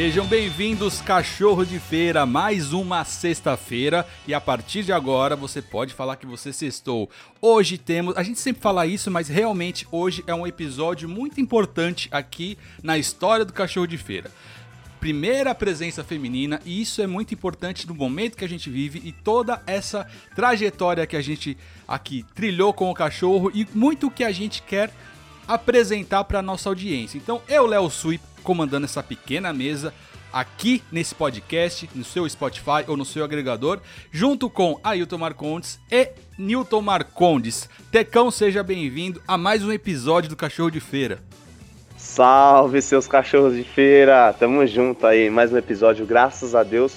Sejam bem-vindos, cachorro de feira, mais uma sexta-feira e a partir de agora você pode falar que você sextou. Hoje temos, a gente sempre fala isso, mas realmente hoje é um episódio muito importante aqui na história do cachorro de feira. Primeira presença feminina, e isso é muito importante no momento que a gente vive e toda essa trajetória que a gente aqui trilhou com o cachorro e muito que a gente quer apresentar para nossa audiência. Então, eu, Léo Sui, comandando essa pequena mesa aqui nesse podcast, no seu Spotify ou no seu agregador, junto com Ailton Marcondes e Newton Marcondes. Tecão, seja bem-vindo a mais um episódio do Cachorro de Feira. Salve, seus cachorros de feira! Tamo junto aí, mais um episódio, graças a Deus.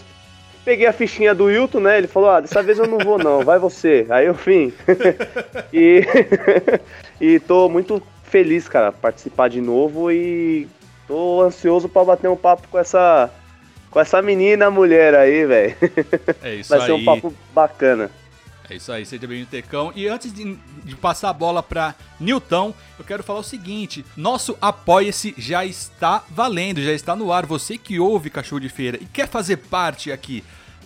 Peguei a fichinha do Wilton, né? Ele falou: Ah, dessa vez eu não vou, não, vai você. Aí eu vim. e, e tô muito feliz, cara, participar de novo e tô ansioso para bater um papo com essa com essa menina mulher aí, velho. É isso Vai aí. ser um papo bacana. É isso aí, seja bem-vindo, Tecão. E antes de, de passar a bola para Newton, eu quero falar o seguinte: nosso Apoia-se já está valendo, já está no ar. Você que ouve Cachorro de Feira e quer fazer parte aqui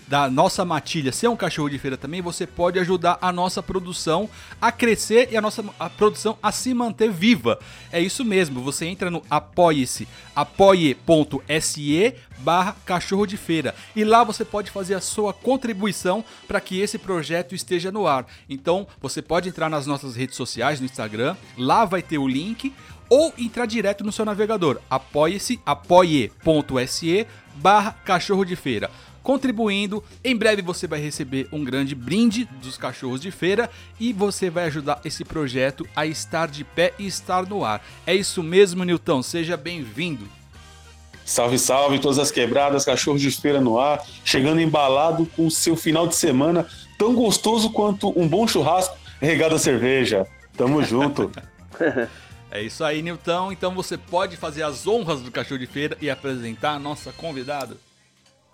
da nossa matilha ser um cachorro de feira também, você pode ajudar a nossa produção a crescer e a nossa a produção a se manter viva. É isso mesmo, você entra no apoie-se, apoie.se barra cachorro de feira e lá você pode fazer a sua contribuição para que esse projeto esteja no ar. Então você pode entrar nas nossas redes sociais, no Instagram, lá vai ter o link ou entrar direto no seu navegador, apoie-se, apoie.se barra cachorro de feira contribuindo. Em breve você vai receber um grande brinde dos cachorros de feira e você vai ajudar esse projeto a estar de pé e estar no ar. É isso mesmo, Nilton. Seja bem-vindo. Salve, salve, todas as quebradas, cachorros de feira no ar, chegando embalado com o seu final de semana tão gostoso quanto um bom churrasco regado a cerveja. Tamo junto. É isso aí, Nilton. Então você pode fazer as honras do cachorro de feira e apresentar a nossa convidada.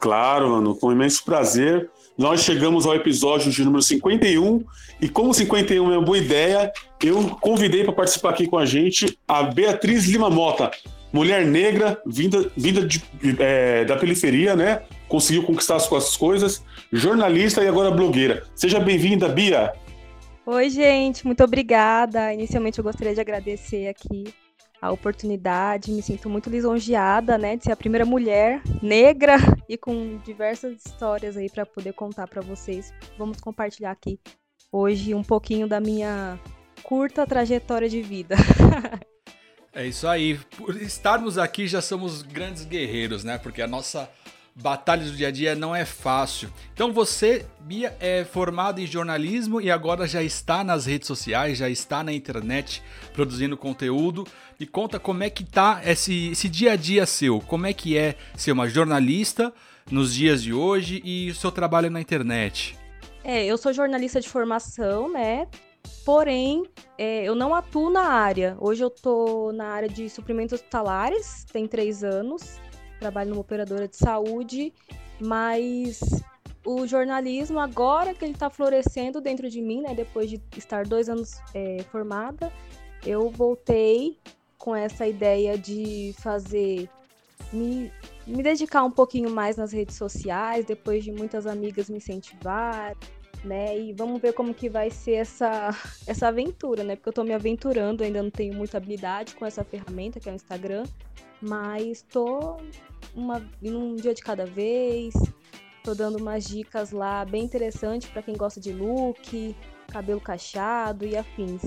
Claro, mano, com imenso prazer. Nós chegamos ao episódio de número 51 e como 51 é uma boa ideia, eu convidei para participar aqui com a gente a Beatriz Lima Mota, mulher negra, vinda, vinda de, é, da periferia, né? Conseguiu conquistar as suas coisas, jornalista e agora blogueira. Seja bem-vinda, Bia. Oi, gente, muito obrigada. Inicialmente eu gostaria de agradecer aqui a oportunidade, me sinto muito lisonjeada, né, de ser a primeira mulher negra e com diversas histórias aí para poder contar para vocês. Vamos compartilhar aqui hoje um pouquinho da minha curta trajetória de vida. é isso aí. Por estarmos aqui já somos grandes guerreiros, né? Porque a nossa batalha do dia a dia não é fácil. Então você, Bia, é formada em jornalismo e agora já está nas redes sociais, já está na internet produzindo conteúdo. Me conta como é que tá esse, esse dia a dia seu. Como é que é ser uma jornalista nos dias de hoje e o seu trabalho na internet? É, eu sou jornalista de formação, né? Porém, é, eu não atuo na área. Hoje eu tô na área de suprimentos hospitalares, tem três anos trabalho numa operadora de saúde, mas o jornalismo, agora que ele está florescendo dentro de mim, né, depois de estar dois anos é, formada, eu voltei com essa ideia de fazer, me, me dedicar um pouquinho mais nas redes sociais, depois de muitas amigas me incentivar, né, e vamos ver como que vai ser essa, essa aventura, né, porque eu estou me aventurando, ainda não tenho muita habilidade com essa ferramenta que é o Instagram, mas tô uma, um dia de cada vez. Tô dando umas dicas lá bem interessantes para quem gosta de look, cabelo cacheado e afins.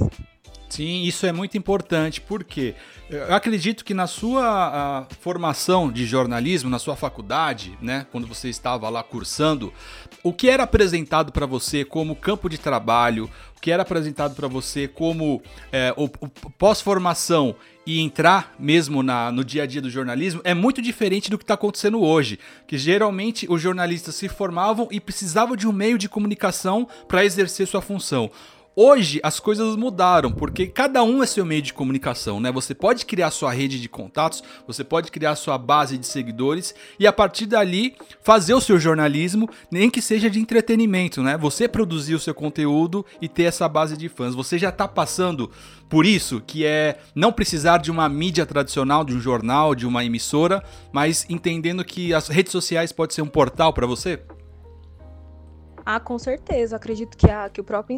Sim, isso é muito importante, porque eu acredito que na sua formação de jornalismo, na sua faculdade, né, quando você estava lá cursando, o que era apresentado para você como campo de trabalho, o que era apresentado para você como é, pós-formação e entrar mesmo na, no dia a dia do jornalismo é muito diferente do que está acontecendo hoje. Que geralmente os jornalistas se formavam e precisavam de um meio de comunicação para exercer sua função. Hoje as coisas mudaram, porque cada um é seu meio de comunicação, né? Você pode criar sua rede de contatos, você pode criar sua base de seguidores e a partir dali fazer o seu jornalismo, nem que seja de entretenimento, né? Você produzir o seu conteúdo e ter essa base de fãs. Você já tá passando por isso, que é não precisar de uma mídia tradicional, de um jornal, de uma emissora, mas entendendo que as redes sociais pode ser um portal para você? Ah, com certeza. acredito que, a, que o próprio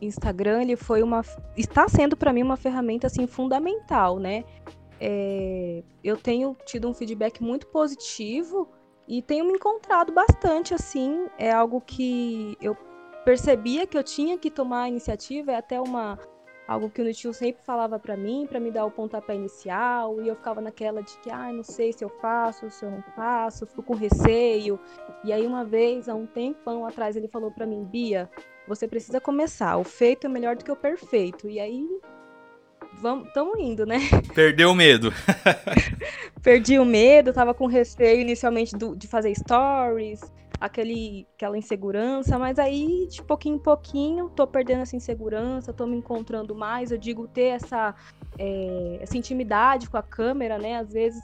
Instagram ele foi uma, está sendo para mim uma ferramenta assim fundamental, né? É, eu tenho tido um feedback muito positivo e tenho me encontrado bastante assim. É algo que eu percebia que eu tinha que tomar a iniciativa, é até uma algo que o Nutio sempre falava para mim, para me dar o pontapé inicial, e eu ficava naquela de que, ah, não sei se eu faço, se eu não faço, fico com receio. E aí uma vez, há um tempão atrás, ele falou para mim, Bia, você precisa começar, o feito é melhor do que o perfeito. E aí vamos, tamo indo, né? Perdeu o medo. Perdi o medo, tava com receio inicialmente do, de fazer stories, aquele, aquela insegurança, mas aí de pouquinho em pouquinho tô perdendo essa insegurança, tô me encontrando mais. Eu digo ter essa, é, essa intimidade com a câmera, né? Às vezes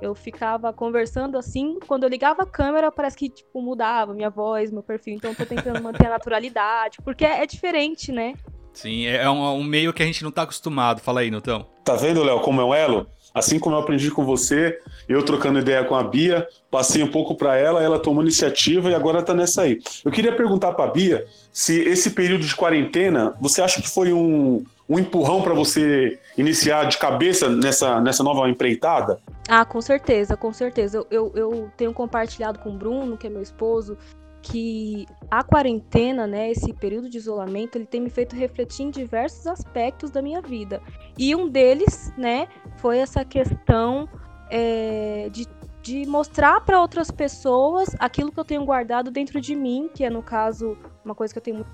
eu ficava conversando assim, quando eu ligava a câmera, parece que tipo mudava minha voz, meu perfil. Então tô tentando manter a naturalidade, porque é, é diferente, né? Sim, é um, um, meio que a gente não tá acostumado. Fala aí, Nutão. Tá vendo, Léo, como é um elo? Assim como eu aprendi com você, eu trocando ideia com a Bia, passei um pouco para ela, ela tomou iniciativa e agora está nessa aí. Eu queria perguntar para a Bia se esse período de quarentena, você acha que foi um, um empurrão para você iniciar de cabeça nessa, nessa nova empreitada? Ah, com certeza, com certeza. Eu, eu, eu tenho compartilhado com o Bruno, que é meu esposo, que a quarentena, né, esse período de isolamento, ele tem me feito refletir em diversos aspectos da minha vida. E um deles, né, foi essa questão é, de, de mostrar para outras pessoas aquilo que eu tenho guardado dentro de mim, que é, no caso, uma coisa que eu tenho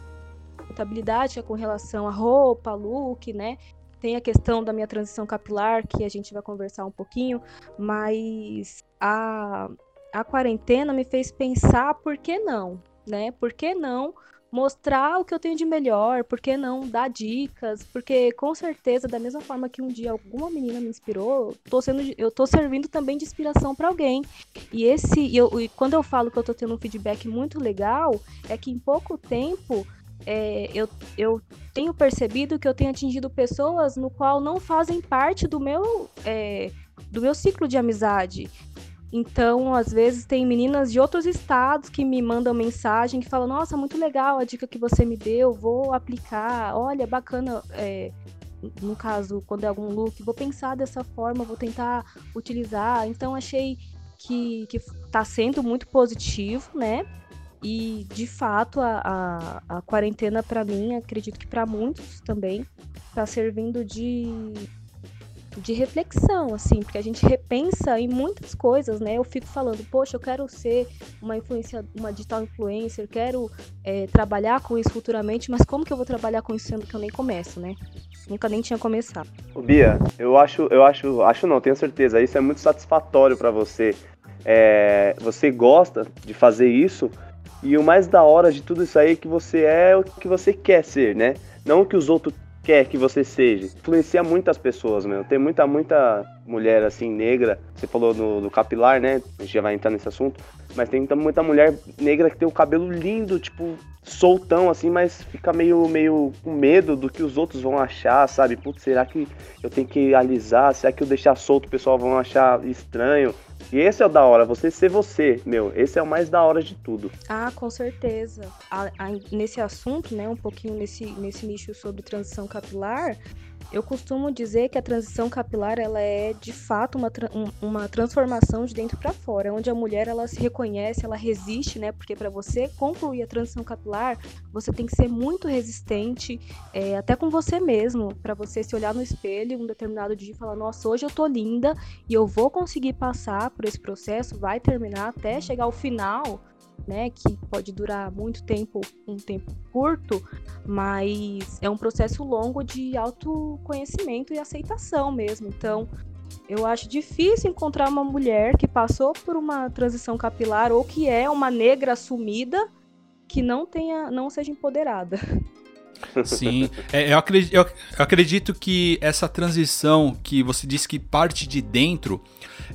muita habilidade, é com relação a roupa, look, né? Tem a questão da minha transição capilar, que a gente vai conversar um pouquinho, mas a, a quarentena me fez pensar por que não, né? Por que não mostrar o que eu tenho de melhor, por que não dar dicas? Porque com certeza, da mesma forma que um dia alguma menina me inspirou, tô sendo, eu tô servindo também de inspiração para alguém. E esse, eu, e quando eu falo que eu tô tendo um feedback muito legal, é que em pouco tempo é, eu, eu tenho percebido que eu tenho atingido pessoas no qual não fazem parte do meu é, do meu ciclo de amizade. Então, às vezes, tem meninas de outros estados que me mandam mensagem que falam: Nossa, muito legal a dica que você me deu, vou aplicar. Olha, bacana. É, no caso, quando é algum look, vou pensar dessa forma, vou tentar utilizar. Então, achei que, que tá sendo muito positivo, né? E, de fato, a, a, a quarentena, para mim, acredito que para muitos também, tá servindo de de reflexão, assim, porque a gente repensa em muitas coisas, né? Eu fico falando, poxa, eu quero ser uma influência, uma digital influencer, quero é, trabalhar com isso futuramente, mas como que eu vou trabalhar com isso sendo que eu nem começo, né? Nunca nem tinha começado. Bia, eu acho, eu acho, acho não, tenho certeza, isso é muito satisfatório para você. É, você gosta de fazer isso e o mais da hora de tudo isso aí é que você é o que você quer ser, né? Não que os outros quer que você seja. Influencia muitas pessoas, meu. Tem muita, muita mulher assim, negra. Você falou do, do capilar, né? A gente já vai entrar nesse assunto. Mas tem muita mulher negra que tem o cabelo lindo, tipo, soltão assim, mas fica meio, meio com medo do que os outros vão achar, sabe? Putz, será que eu tenho que alisar? Será que eu deixar solto o pessoal vão achar estranho? E esse é o da hora, você ser você, meu. Esse é o mais da hora de tudo. Ah, com certeza. A, a, nesse assunto, né, um pouquinho nesse, nesse nicho sobre transição capilar, eu costumo dizer que a transição capilar ela é de fato uma, uma transformação de dentro para fora, onde a mulher ela se reconhece, ela resiste, né? Porque para você concluir a transição capilar, você tem que ser muito resistente, é, até com você mesmo, para você se olhar no espelho um determinado dia e falar: Nossa, hoje eu tô linda e eu vou conseguir passar por esse processo, vai terminar até chegar ao final né, que pode durar muito tempo, um tempo curto, mas é um processo longo de autoconhecimento e aceitação mesmo. Então, eu acho difícil encontrar uma mulher que passou por uma transição capilar ou que é uma negra assumida que não tenha, não seja empoderada. Sim, é, eu, acredito, eu, acredito, que essa transição que você disse que parte de dentro,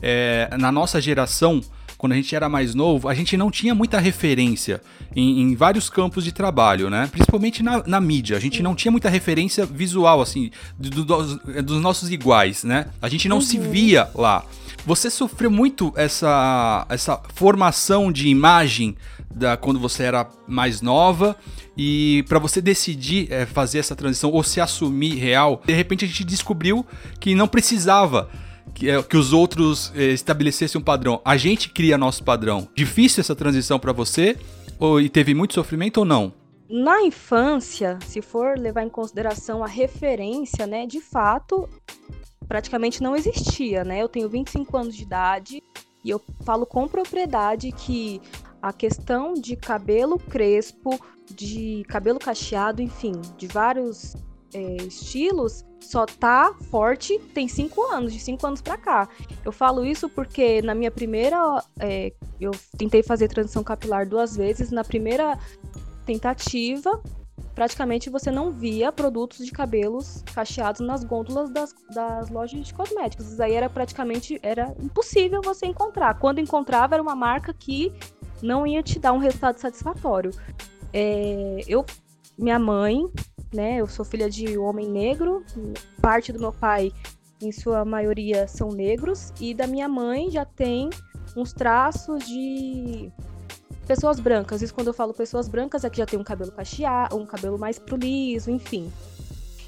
é, na nossa geração, quando a gente era mais novo, a gente não tinha muita referência em, em vários campos de trabalho, né? Principalmente na, na, mídia. A gente não tinha muita referência visual, assim, do, do, dos nossos iguais, né? A gente não uhum. se via lá. Você sofreu muito essa, essa formação de imagem da quando você era mais nova e para você decidir é, fazer essa transição ou se assumir real, de repente a gente descobriu que não precisava que, é, que os outros é, estabelecessem um padrão. A gente cria nosso padrão. Difícil essa transição para você? Ou, e teve muito sofrimento ou não? Na infância, se for levar em consideração a referência, né, de fato, praticamente não existia, né? Eu tenho 25 anos de idade e eu falo com propriedade que a questão de cabelo crespo, de cabelo cacheado, enfim, de vários é, estilos, só tá forte tem cinco anos, de cinco anos para cá. Eu falo isso porque na minha primeira. É, eu tentei fazer transição capilar duas vezes. Na primeira tentativa, praticamente você não via produtos de cabelos cacheados nas gôndolas das, das lojas de cosméticos. Isso aí era praticamente era impossível você encontrar. Quando encontrava, era uma marca que não ia te dar um resultado satisfatório. É, eu, minha mãe, né? Eu sou filha de homem negro, parte do meu pai, em sua maioria, são negros, e da minha mãe já tem uns traços de pessoas brancas. Isso quando eu falo pessoas brancas é que já tem um cabelo cacheado, um cabelo mais pro liso, enfim.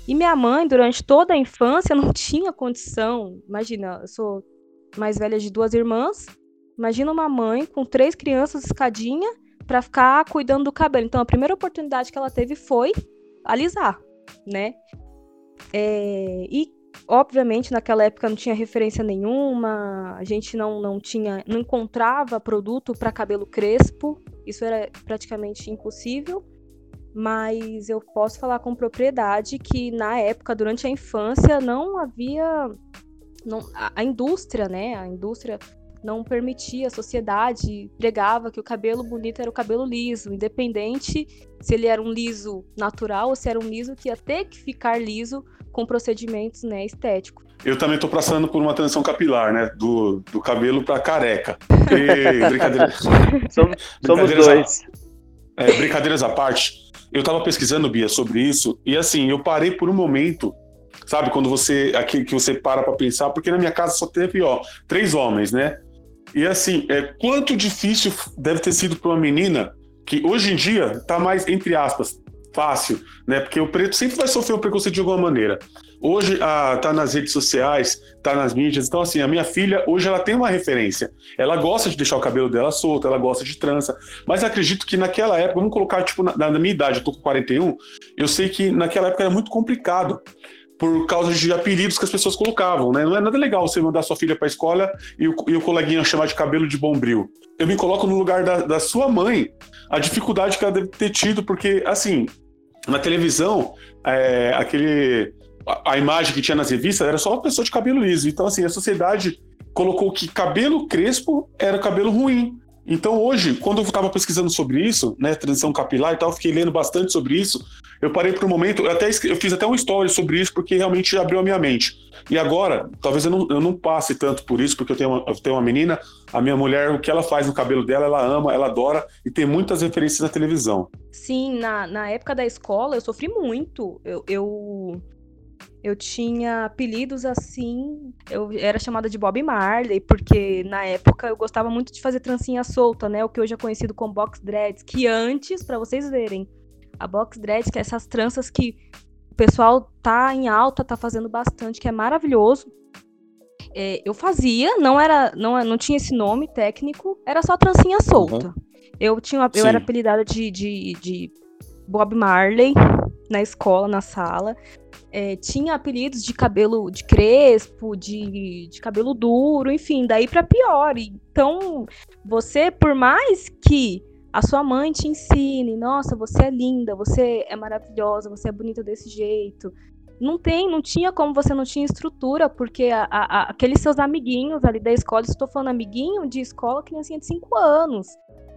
E minha mãe, durante toda a infância, não tinha condição. Imagina, eu sou mais velha de duas irmãs, Imagina uma mãe com três crianças escadinha para ficar cuidando do cabelo. Então a primeira oportunidade que ela teve foi alisar, né? É, e obviamente naquela época não tinha referência nenhuma, a gente não, não tinha, não encontrava produto para cabelo crespo, isso era praticamente impossível. Mas eu posso falar com propriedade que na época, durante a infância, não havia não, a, a, indústria, né? A indústria não permitia, a sociedade pregava que o cabelo bonito era o cabelo liso, independente se ele era um liso natural ou se era um liso que ia ter que ficar liso com procedimentos né, estéticos. Eu também estou passando por uma transição capilar, né? Do, do cabelo para careca. E, brincadeira. somos, somos dois. A, é, brincadeiras à parte, eu estava pesquisando, Bia, sobre isso, e assim, eu parei por um momento sabe? Quando você aqui que você para para pensar, porque na minha casa só teve ó três homens, né? E assim, é, quanto difícil deve ter sido para uma menina que hoje em dia está mais, entre aspas, fácil, né? Porque o preto sempre vai sofrer o preconceito de alguma maneira. Hoje ah, tá nas redes sociais, tá nas mídias. Então, assim, a minha filha, hoje ela tem uma referência. Ela gosta de deixar o cabelo dela solto, ela gosta de trança. Mas acredito que naquela época, vamos colocar, tipo, na, na minha idade, eu tô com 41, eu sei que naquela época era muito complicado por causa de apelidos que as pessoas colocavam, né? Não é nada legal você mandar sua filha para a escola e o, e o coleguinha chamar de cabelo de bombril. Eu me coloco no lugar da, da sua mãe, a dificuldade que ela deve ter tido, porque, assim, na televisão, é, aquele a, a, imagem que tinha nas revistas era só uma pessoa de cabelo liso. Então, assim, a sociedade colocou que cabelo crespo era cabelo ruim. Então, hoje, quando eu estava pesquisando sobre isso, né, transição capilar e tal, fiquei lendo bastante sobre isso. Eu parei por um momento, eu, até, eu fiz até uma história sobre isso, porque realmente abriu a minha mente. E agora, talvez eu não, eu não passe tanto por isso, porque eu tenho, uma, eu tenho uma menina, a minha mulher, o que ela faz no cabelo dela, ela ama, ela adora, e tem muitas referências na televisão. Sim, na, na época da escola, eu sofri muito. eu, eu eu tinha apelidos assim, eu era chamada de Bob Marley, porque na época eu gostava muito de fazer trancinha solta, né? O que hoje é conhecido como box dreads, que antes, para vocês verem, a box dreads, que é essas tranças que o pessoal tá em alta, tá fazendo bastante, que é maravilhoso. É, eu fazia, não era, não, não tinha esse nome técnico, era só trancinha solta. Uhum. Eu tinha, eu era apelidada de, de, de Bob Marley na escola, na sala é, tinha apelidos de cabelo de crespo, de, de cabelo duro, enfim, daí para pior. Então, você, por mais que a sua mãe te ensine, nossa, você é linda, você é maravilhosa, você é bonita desse jeito. Não tem, não tinha como você não tinha estrutura, porque a, a, aqueles seus amiguinhos ali da escola, estou falando amiguinho de escola, criancinha de 5 anos,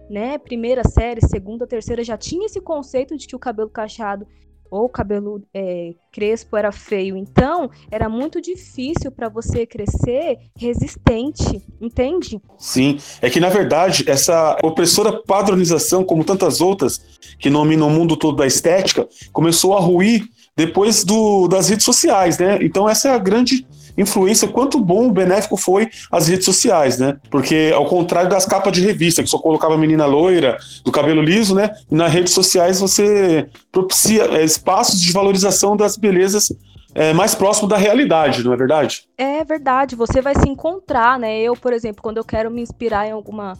né? Primeira série, segunda, terceira, já tinha esse conceito de que o cabelo cacheado ou cabelo é, crespo era feio. Então, era muito difícil para você crescer resistente, entende? Sim, é que na verdade essa opressora padronização, como tantas outras que dominam o mundo todo da estética, começou a ruir depois do, das redes sociais, né? Então essa é a grande influência, quanto bom, benéfico foi as redes sociais, né? Porque ao contrário das capas de revista, que só colocava a menina loira, do cabelo liso, né? Nas redes sociais você propicia é, espaços de valorização das belezas é, mais próximo da realidade, não é verdade? É verdade, você vai se encontrar, né? Eu, por exemplo, quando eu quero me inspirar em alguma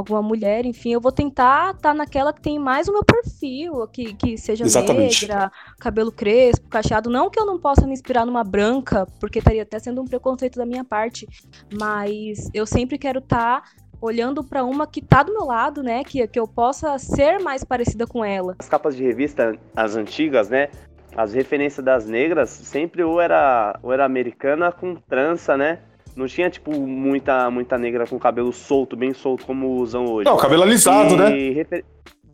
alguma mulher, enfim, eu vou tentar estar tá naquela que tem mais o meu perfil, que, que seja Exatamente. negra, cabelo crespo, cacheado. Não que eu não possa me inspirar numa branca, porque estaria até sendo um preconceito da minha parte, mas eu sempre quero estar. Tá olhando para uma que tá do meu lado, né? Que, que eu possa ser mais parecida com ela. As capas de revista, as antigas, né? As referências das negras sempre ou era, ou era americana com trança, né? Não tinha, tipo, muita, muita negra com cabelo solto, bem solto, como usam hoje. Não, cabelo alisado, e... né? Refer...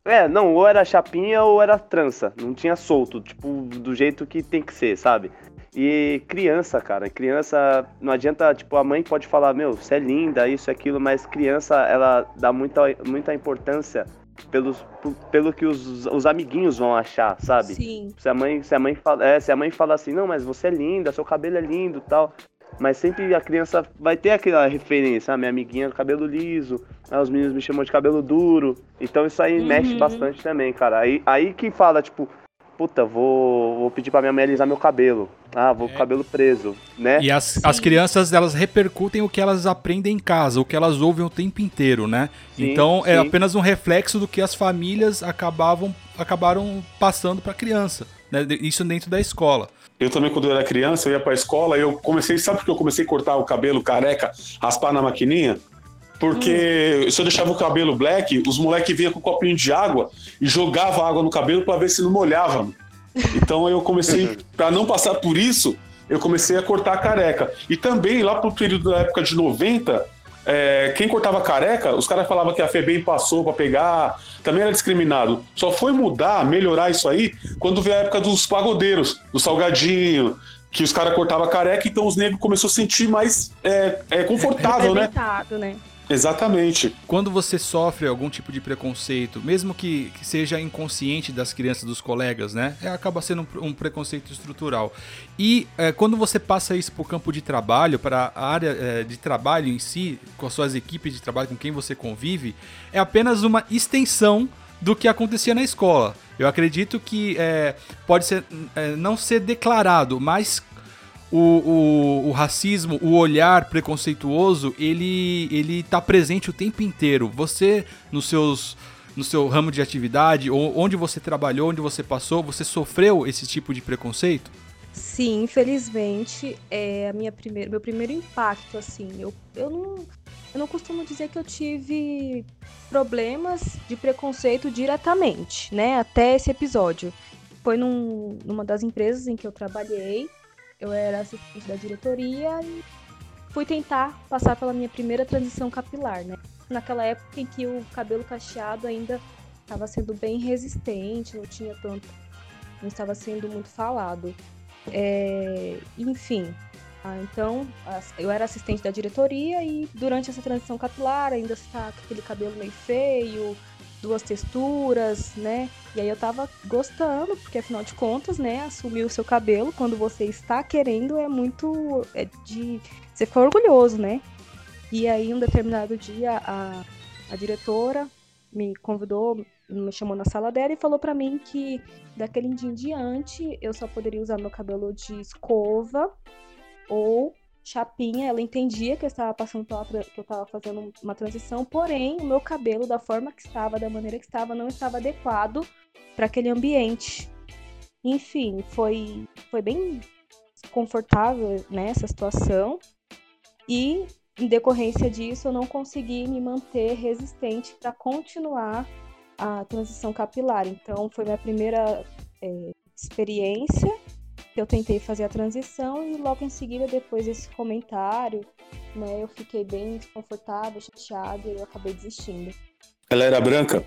É, não, ou era chapinha ou era trança. Não tinha solto, tipo, do jeito que tem que ser, sabe? E criança, cara, criança, não adianta, tipo, a mãe pode falar, meu, você é linda, isso, aquilo, mas criança, ela dá muita, muita importância pelos, pelo que os, os amiguinhos vão achar, sabe? Sim. Se a mãe, se a mãe fala, é, se a mãe fala assim, não, mas você é linda, seu cabelo é lindo, tal, mas sempre a criança vai ter aquela referência, ah, minha amiguinha cabelo liso, ah, os meninos me chamam de cabelo duro. Então isso aí uhum. mexe bastante também, cara. Aí, aí que fala, tipo, puta, vou, vou pedir pra minha mãe alisar meu cabelo. Ah, vou é. com o cabelo preso, né? E as, as crianças, elas repercutem o que elas aprendem em casa, o que elas ouvem o tempo inteiro, né? Sim, então é sim. é apenas um reflexo do que as famílias acabavam, acabaram passando pra criança. Né? Isso dentro da escola. Eu também, quando eu era criança, eu ia pra escola, eu comecei, sabe por que eu comecei a cortar o cabelo careca, raspar na maquininha? Porque hum. se eu deixava o cabelo black, os moleques vinham com um copinho de água e jogavam água no cabelo para ver se não molhava. Então eu comecei, para não passar por isso, eu comecei a cortar careca. E também, lá pro período da época de 90, é, quem cortava careca, os caras falavam que a FEBEM passou para pegar, também era discriminado. Só foi mudar, melhorar isso aí, quando veio a época dos pagodeiros, do salgadinho, que os caras cortavam careca, então os negros começaram a sentir mais é, é confortável, né? né? Exatamente. Quando você sofre algum tipo de preconceito, mesmo que, que seja inconsciente das crianças, dos colegas, né? É, acaba sendo um, um, preconceito estrutural. E é, quando você passa isso para o campo de trabalho, para a área é, de trabalho em si, com as suas equipes de trabalho, com quem você convive, é apenas uma extensão do que acontecia na escola. Eu acredito que é, pode ser, é, não ser declarado, mas o, o, o, racismo, o olhar preconceituoso, ele, ele tá presente o tempo inteiro. Você, nos seus, no seu ramo de atividade, ou onde você trabalhou, onde você passou, você sofreu esse tipo de preconceito? Sim, infelizmente, é a minha primeira, meu primeiro impacto, assim, eu, eu não, eu não costumo dizer que eu tive problemas de preconceito diretamente, né, até esse episódio. Foi num, numa das empresas em que eu trabalhei, eu era assistente da diretoria e fui tentar passar pela minha primeira transição capilar, né? Naquela época em que o cabelo cacheado ainda estava sendo bem resistente, não tinha tanto, não estava sendo muito falado. É, enfim, ah, então eu era assistente da diretoria e durante essa transição capilar ainda está aquele cabelo meio feio, duas texturas, né? E aí eu tava gostando, porque afinal de contas, né, assumir o seu cabelo quando você está querendo é muito. É de. Você fica orgulhoso, né? E aí, um determinado dia, a, a diretora me convidou, me chamou na sala dela e falou para mim que daquele dia em diante eu só poderia usar meu cabelo de escova ou chapinha, ela entendia que eu estava passando pela, que eu estava fazendo uma transição, porém o meu cabelo da forma que estava, da maneira que estava, não estava adequado para aquele ambiente. Enfim, foi foi bem confortável nessa né, situação e em decorrência disso eu não consegui me manter resistente para continuar a transição capilar. Então foi minha primeira é, experiência eu tentei fazer a transição e logo em seguida, depois desse comentário, né, eu fiquei bem desconfortável, chateada e eu acabei desistindo. Ela era branca?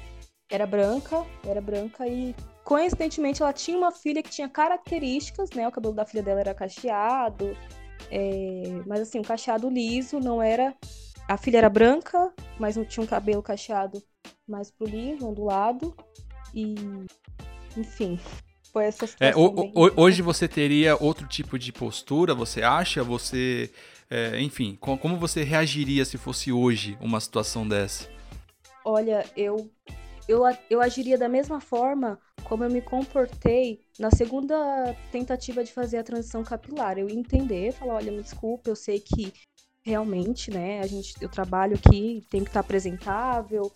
Era branca, era branca e coincidentemente, ela tinha uma filha que tinha características, né? O cabelo da filha dela era cacheado, é... mas assim, um cacheado liso, não era. A filha era branca, mas não tinha um cabelo cacheado mais pro liso, ondulado. E. Enfim. Foi essa é, o, o, hoje você teria outro tipo de postura, você acha? Você. É, enfim, como você reagiria se fosse hoje uma situação dessa? Olha, eu, eu, eu agiria da mesma forma como eu me comportei na segunda tentativa de fazer a transição capilar. Eu ia entender, falar, olha, me desculpa, eu sei que realmente, né, a gente, eu trabalho aqui, tem que estar apresentável,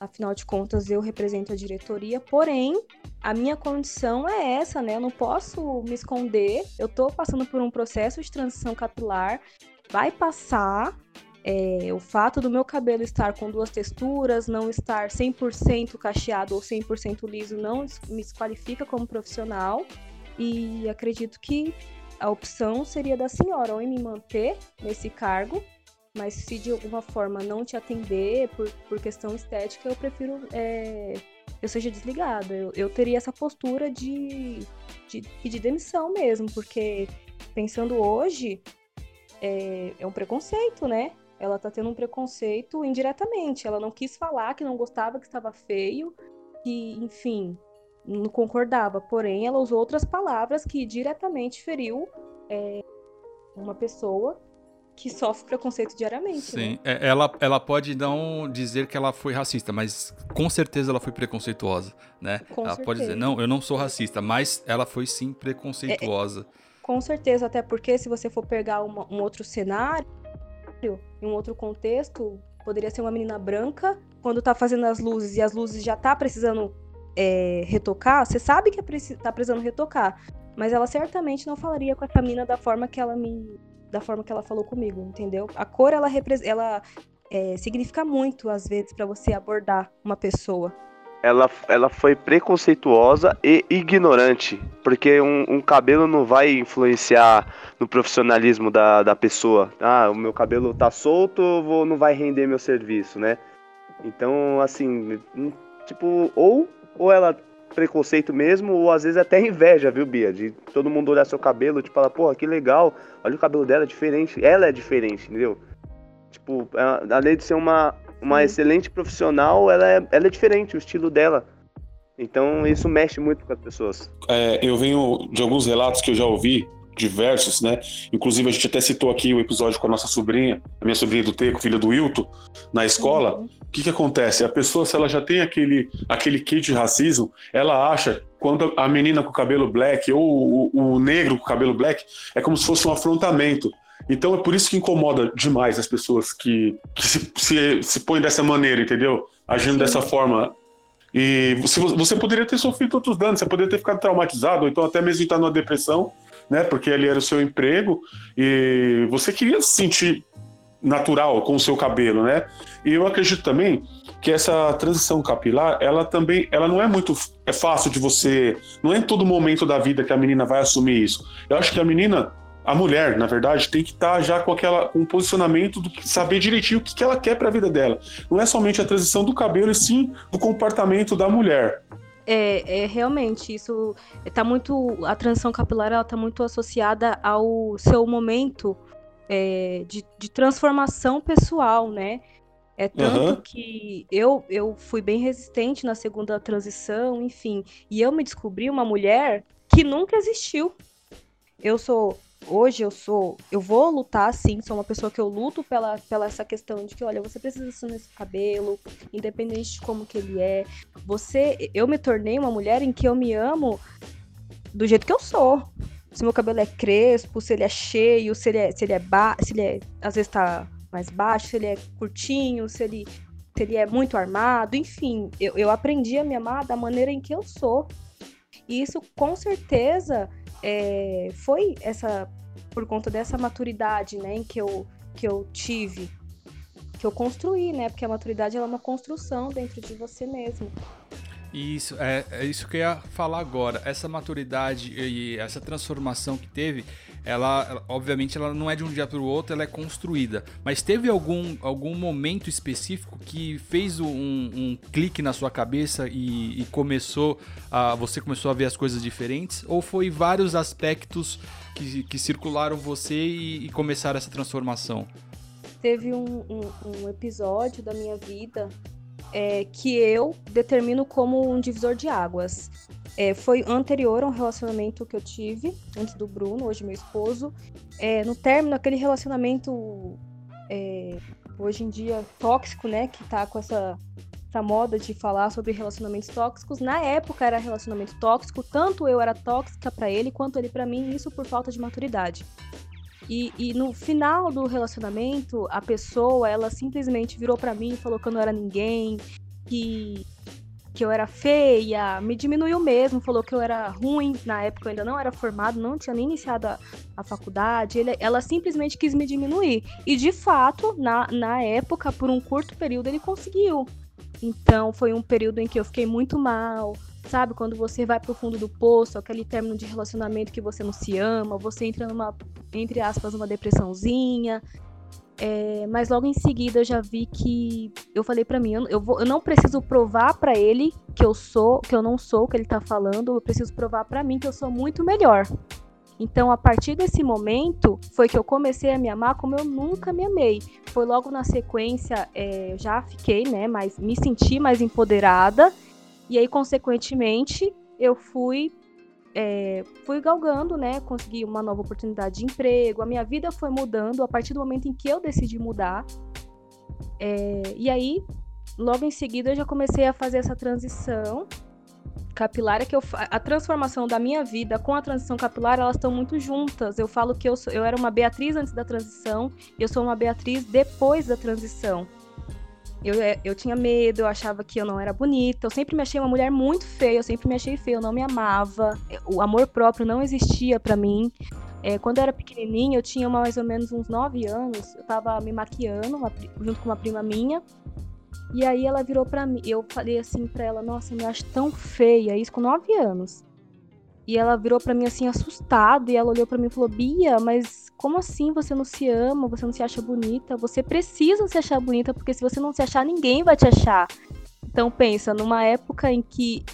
afinal de contas eu represento a diretoria, porém, a minha condição é essa, né, eu não posso me esconder, eu tô passando por um processo de transição capilar, vai passar, é, o fato do meu cabelo estar com duas texturas, não estar 100% cacheado ou 100% liso, não me desqualifica como profissional. E acredito que a opção seria da senhora ou em me manter nesse cargo, mas se de alguma forma não te atender por, por questão estética, eu prefiro é, eu seja desligada. Eu, eu teria essa postura de, de pedir demissão mesmo, porque pensando hoje, é, é um preconceito, né? ela tá tendo um preconceito indiretamente. Ela não quis falar que não gostava, que estava feio, que, enfim, não concordava. Porém, ela usou outras palavras que diretamente feriu é, uma pessoa que sofre preconceito diariamente. Sim, né? ela, ela pode não dizer que ela foi racista, mas com certeza ela foi preconceituosa, né? Com ela certeza. pode dizer, não, eu não sou racista, mas ela foi sim preconceituosa. É, com certeza, até porque se você for pegar uma, um outro cenário, em um outro contexto, poderia ser uma menina branca, quando tá fazendo as luzes e as luzes já tá precisando é, retocar, você sabe que é tá precisando retocar. Mas ela certamente não falaria com essa menina da forma que ela me. Da forma que ela falou comigo, entendeu? A cor, ela, ela é, significa muito, às vezes, para você abordar uma pessoa ela, ela foi preconceituosa e ignorante, porque um, um, cabelo não vai influenciar no profissionalismo da, da pessoa. Ah, o meu cabelo tá solto, vou, não vai render meu serviço, né? Então, assim, tipo, ou, ou ela preconceito mesmo, ou às vezes até inveja, viu, Bia? De todo mundo olhar seu cabelo, tipo, falar, porra, que legal, olha o cabelo dela, é diferente. Ela é diferente, entendeu? Tipo, além de ser uma, uma excelente profissional, ela é, ela é diferente, o estilo dela. Então isso mexe muito com as pessoas. É, eu venho de alguns relatos que eu já ouvi, diversos, né? Inclusive a gente até citou aqui o episódio com a nossa sobrinha, a minha sobrinha do Teco, filha do Wilton, na escola. Uhum. O que, que acontece? A pessoa, se ela já tem aquele, aquele kit de racismo, ela acha quando a menina com o cabelo black ou o, o negro com o cabelo black é como se fosse um afrontamento. Então é por isso que incomoda demais as pessoas que, que se, se, se põem dessa maneira, entendeu? Agindo Sim. dessa forma. E você, você poderia ter sofrido outros danos, você poderia ter ficado traumatizado, ou então até mesmo estar numa depressão, né? Porque ali era o seu emprego e você queria se sentir natural com o seu cabelo, né? E eu acredito também que essa transição capilar, ela também, ela não é muito é fácil de você, não é em todo momento da vida que a menina vai assumir isso. Eu acho que a menina a mulher, na verdade, tem que estar tá já com aquela com um posicionamento do saber direitinho o que, que ela quer para a vida dela. Não é somente a transição do cabelo, e sim do comportamento da mulher. É, é realmente isso está muito a transição capilar ela está muito associada ao seu momento é, de, de, transformação pessoal, né? É tanto uhum. que eu, eu fui bem resistente na segunda transição, enfim, e eu me descobri uma mulher que nunca existiu. Eu sou hoje eu sou, eu vou lutar sim, sou uma pessoa que eu luto pela, pela essa questão de que, olha, você precisa assumir esse cabelo, independente de como que ele é. Você, eu me tornei uma mulher em que eu me amo do jeito que eu sou. Se meu cabelo é crespo, se ele é cheio, se ele é, se ele é ba se ele é, às vezes tá mais baixo, se ele é curtinho, se ele, se ele é muito armado, enfim, eu, eu aprendi a me amar da maneira em que eu sou. E isso com certeza é, foi essa por conta dessa maturidade, né, em que eu que eu tive, que eu construí, né, porque a maturidade é uma construção dentro de você mesmo. Isso, é, é isso que eu ia falar agora. Essa maturidade e essa transformação que teve, ela, ela, obviamente, ela não é de um dia para o outro, ela é construída. Mas teve algum, algum momento específico que fez um, um clique na sua cabeça e, e, começou a, você começou a ver as coisas diferentes? Ou foi vários aspectos que, que circularam você e, e começaram essa transformação? Teve um, um, um episódio da minha vida é, que eu determino como um divisor de águas. É, foi anterior a um relacionamento que eu tive, antes do Bruno, hoje meu esposo. É, no término, aquele relacionamento, é, hoje em dia, tóxico, né? Que tá com essa, essa moda de falar sobre relacionamentos tóxicos. Na época era relacionamento tóxico, tanto eu era tóxica para ele, quanto ele para mim, isso por falta de maturidade. E, e, no final do relacionamento, a pessoa, ela simplesmente virou para mim e falou que eu não era ninguém, que, que eu era feia, me diminuiu mesmo, falou que eu era ruim. Na época eu ainda não era formado, não tinha nem iniciado a, a faculdade. Ele, ela simplesmente quis me diminuir. E de fato, na, na época, por um curto período, ele conseguiu. Então foi um período em que eu fiquei muito mal, sabe? Quando você vai pro fundo do poço, aquele término de relacionamento que você não se ama, você entra numa, entre aspas, uma depressãozinha. É, mas logo em seguida eu já vi que eu falei para mim, eu, eu, vou, eu, não preciso provar para ele que eu sou, que eu não sou o que ele tá falando, eu preciso provar para mim que eu sou muito melhor. Então, a partir desse momento, foi que eu comecei a me amar como eu nunca me amei. Foi logo na sequência, é, já fiquei, né, mas me senti mais empoderada e aí, consequentemente, eu fui é, fui galgando, né? Consegui uma nova oportunidade de emprego. A minha vida foi mudando a partir do momento em que eu decidi mudar. É, e aí, logo em seguida, eu já comecei a fazer essa transição capilar. É que eu, a transformação da minha vida com a transição capilar, elas estão muito juntas. Eu falo que eu, sou, eu era uma Beatriz antes da transição e eu sou uma Beatriz depois da transição. Eu, é, eu tinha medo, eu achava que eu não era bonita. Eu sempre me achei uma mulher muito feia, eu sempre me achei feia, eu não me amava. O amor próprio não existia para mim. É, quando eu era pequenininha, eu tinha mais ou menos uns 9 anos, eu tava me maquiando uma, junto com uma prima minha. E aí ela virou para mim, eu falei assim pra ela: Nossa, eu me acho tão feia, isso com 9 anos. E ela virou para mim assim, assustada, e ela olhou para mim e falou: Bia, mas como assim você não se ama, você não se acha bonita? Você precisa se achar bonita, porque se você não se achar, ninguém vai te achar. Então pensa, numa época em que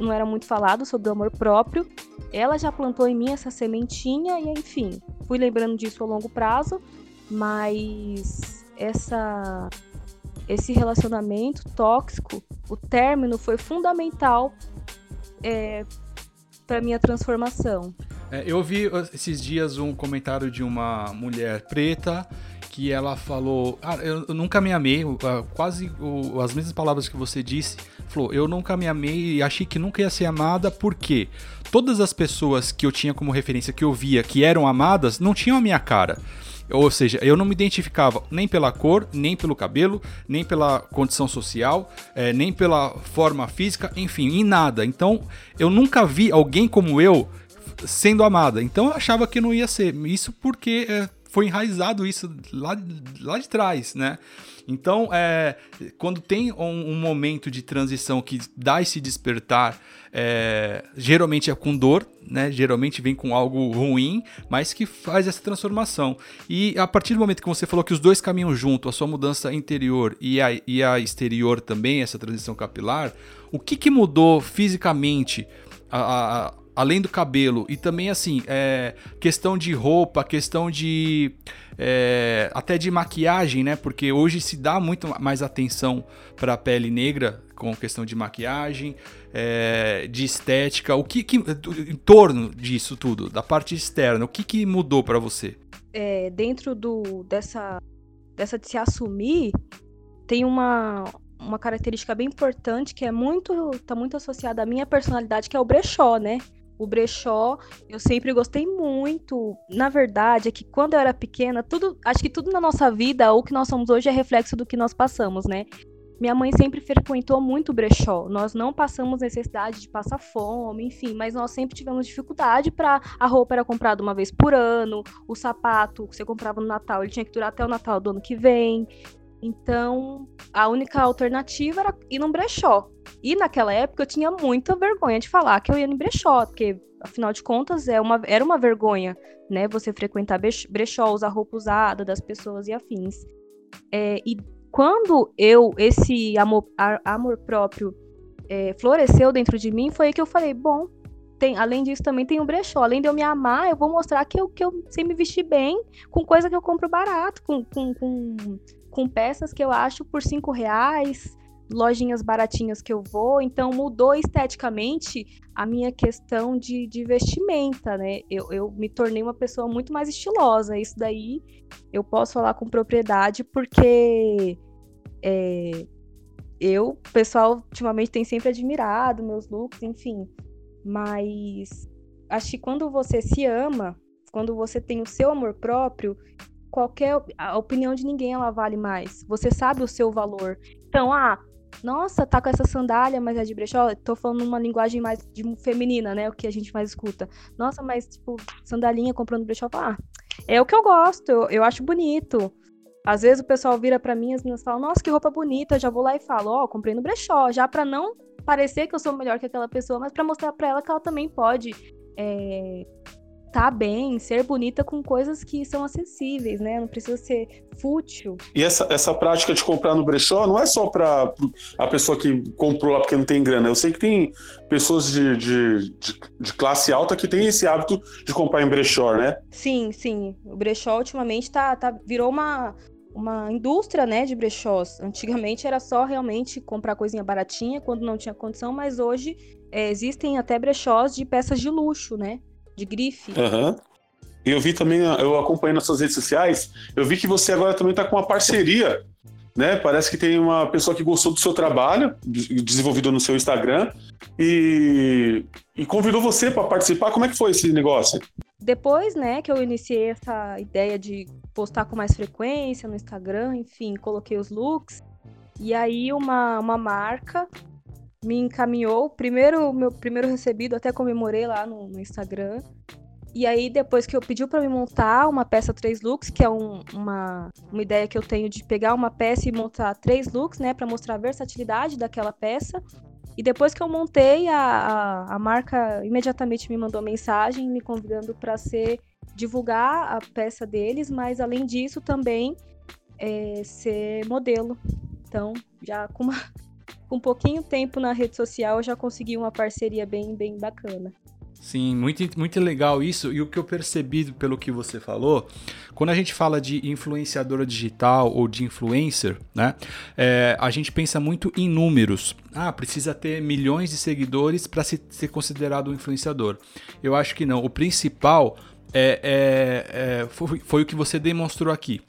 não era muito falado sobre o amor próprio, ela já plantou em mim essa sementinha e enfim, fui lembrando disso a longo prazo, mas essa esse relacionamento tóxico, o término foi fundamental é, para minha transformação. É, eu vi esses dias um comentário de uma mulher preta que ela falou: ah, eu nunca me amei, quase as mesmas palavras que você disse. Falou: eu nunca me amei e achei que nunca ia ser amada, porque todas as pessoas que eu tinha como referência, que eu via que eram amadas, não tinham a minha cara. Ou seja, eu não me identificava nem pela cor, nem pelo cabelo, nem pela condição social, é, nem pela forma física, enfim, em nada. Então, eu nunca vi alguém como eu sendo amada. Então, eu achava que não ia ser. Isso porque é, foi enraizado isso lá, lá de trás, né? Então, é, quando tem um, um, momento de transição que dá esse despertar, é, geralmente é com dor, né? Geralmente vem com algo ruim, mas que faz essa transformação. E a partir do momento que você falou que os dois caminham junto, a sua mudança interior e a, e a exterior também, essa transição capilar, o que, que mudou fisicamente? A, a, além do cabelo e também assim é, questão de roupa questão de é, até de maquiagem né? Porque hoje se dá muito mais atenção para a pele negra com questão de maquiagem é, de estética. O que, que, em torno disso tudo da parte externa o que, que mudou para você? É, dentro do dessa dessa de se assumir tem uma uma característica bem importante que é muito tá muito associada à minha personalidade que é o brechó né o brechó, eu sempre gostei muito. Na verdade, é que quando eu era pequena, tudo, acho que tudo na nossa vida, o que nós somos hoje é reflexo do que nós passamos, né? Minha mãe sempre frequentou muito brechó. Nós não passamos necessidade de passar fome, enfim, mas nós sempre tivemos dificuldade para a roupa era comprada uma vez por ano, o sapato que você comprava no Natal, ele tinha que durar até o Natal do ano que vem. Então, a única alternativa era ir num brechó. E naquela época eu tinha muita vergonha de falar que eu ia no brechó, porque afinal de contas é uma, era uma vergonha, né? Você frequentar brechó, usar roupa usada das pessoas e afins. É, e quando eu, esse amor, amor próprio é, floresceu dentro de mim, foi aí que eu falei, bom, tem, além disso também tem o brechó. Além de eu me amar, eu vou mostrar que eu, que eu sei me vestir bem com coisa que eu compro barato, com, com, com, com peças que eu acho por cinco reais, lojinhas baratinhas que eu vou. Então mudou esteticamente a minha questão de, de vestimenta, né? Eu, eu me tornei uma pessoa muito mais estilosa. Isso daí eu posso falar com propriedade porque é, eu, pessoal ultimamente tem sempre admirado meus looks, enfim. Mas acho que quando você se ama, quando você tem o seu amor próprio, qualquer a opinião de ninguém ela vale mais. Você sabe o seu valor. Então, ah, nossa, tá com essa sandália, mas é de brechó. Tô falando uma linguagem mais de feminina, né? O que a gente mais escuta. Nossa, mas tipo, sandalinha comprando brechó, ah, é o que eu gosto, eu, eu acho bonito. Às vezes o pessoal vira para mim, as meninas falam, nossa, que roupa bonita, eu já vou lá e falo, ó, oh, comprei no brechó, já para não parecer que eu sou melhor que aquela pessoa, mas para mostrar para ela que ela também pode é, tá bem, ser bonita com coisas que são acessíveis, né? Não precisa ser fútil. E essa, essa prática de comprar no brechó não é só para a pessoa que comprou lá porque não tem grana. Eu sei que tem pessoas de, de, de, de classe alta que têm esse hábito de comprar em brechó, né? Sim, sim. O brechó ultimamente tá, tá, virou uma, uma indústria, né, de brechós. Antigamente era só realmente comprar coisinha baratinha quando não tinha condição, mas hoje é, existem até brechós de peças de luxo, né, de grife. Uhum. E eu vi também, eu acompanhei nas suas redes sociais, eu vi que você agora também está com uma parceria, né? Parece que tem uma pessoa que gostou do seu trabalho, desenvolvido no seu Instagram, e, e convidou você para participar. Como é que foi esse negócio? Depois, né, que eu iniciei essa ideia de postar com mais frequência no Instagram, enfim, coloquei os looks. E aí uma, uma marca me encaminhou, primeiro meu primeiro recebido, até comemorei lá no, no Instagram. E aí depois que eu pediu para me montar uma peça três looks, que é um, uma, uma ideia que eu tenho de pegar uma peça e montar três looks, né, para mostrar a versatilidade daquela peça. E depois que eu montei, a, a, a marca imediatamente me mandou mensagem me convidando para ser divulgar a peça deles, mas além disso também é, ser modelo. Então, já com, uma, com pouquinho tempo na rede social, eu já consegui uma parceria bem, bem bacana. Sim, muito, muito legal isso. E o que eu percebi pelo que você falou, quando a gente fala de influenciadora digital ou de influencer, né? É, a gente pensa muito em números. Ah, precisa ter milhões de seguidores para se, ser considerado um influenciador. Eu acho que não. O principal é, é, é foi, foi o que você demonstrou aqui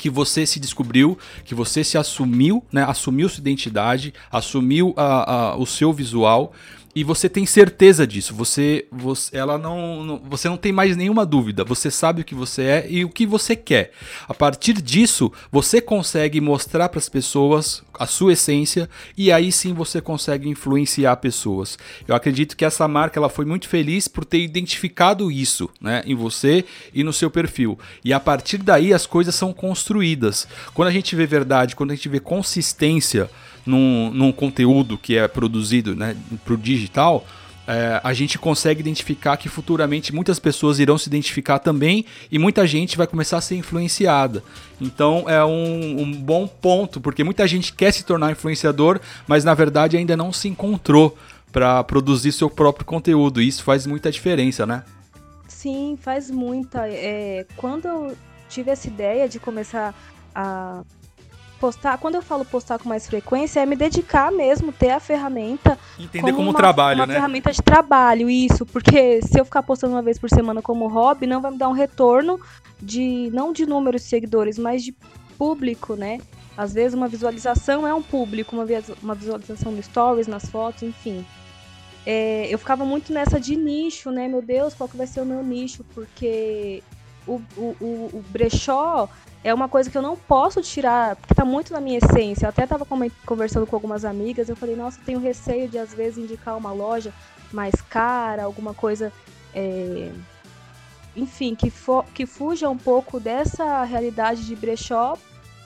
que você se descobriu, que você se assumiu, né? Assumiu sua identidade, assumiu a, a, o seu visual e você tem certeza disso. Você, você, ela não, não, você não tem mais nenhuma dúvida. Você sabe o que você é e o que você quer. A partir disso, você consegue mostrar para as pessoas a sua essência e aí sim você consegue influenciar pessoas. Eu acredito que essa marca ela foi muito feliz por ter identificado isso, né, em você e no seu perfil. E a partir daí as coisas são construídas. Quando a gente vê verdade, quando a gente vê consistência num, num conteúdo que é produzido né, para o digital, é, a gente consegue identificar que futuramente muitas pessoas irão se identificar também e muita gente vai começar a ser influenciada. Então é um, um, bom ponto, porque muita gente quer se tornar influenciador, mas na verdade ainda não se encontrou para produzir seu próprio conteúdo. E isso faz muita diferença, né? Sim, faz muita. É, quando eu tive essa ideia de começar a postar, quando eu falo postar com mais frequência, é me dedicar mesmo, ter a ferramenta. Entender como, como uma, trabalho, uma né? Uma ferramenta de trabalho, isso. Porque se eu ficar postando uma vez por semana como hobby, não vai me dar um retorno de, não de números de seguidores, mas de público, né? Às vezes uma visualização é um público, uma, uma visualização no stories, nas fotos, enfim. É, eu ficava muito nessa de nicho, né? Meu Deus, qual que vai ser o meu nicho? Porque o, o, o, o brechó é uma coisa que eu não posso tirar, porque tá muito na minha essência. Eu até tava conversando com algumas amigas, eu falei, nossa, eu tenho receio de às vezes indicar uma loja mais cara, alguma coisa. É... Enfim, que, que fuja um pouco dessa realidade de brechó,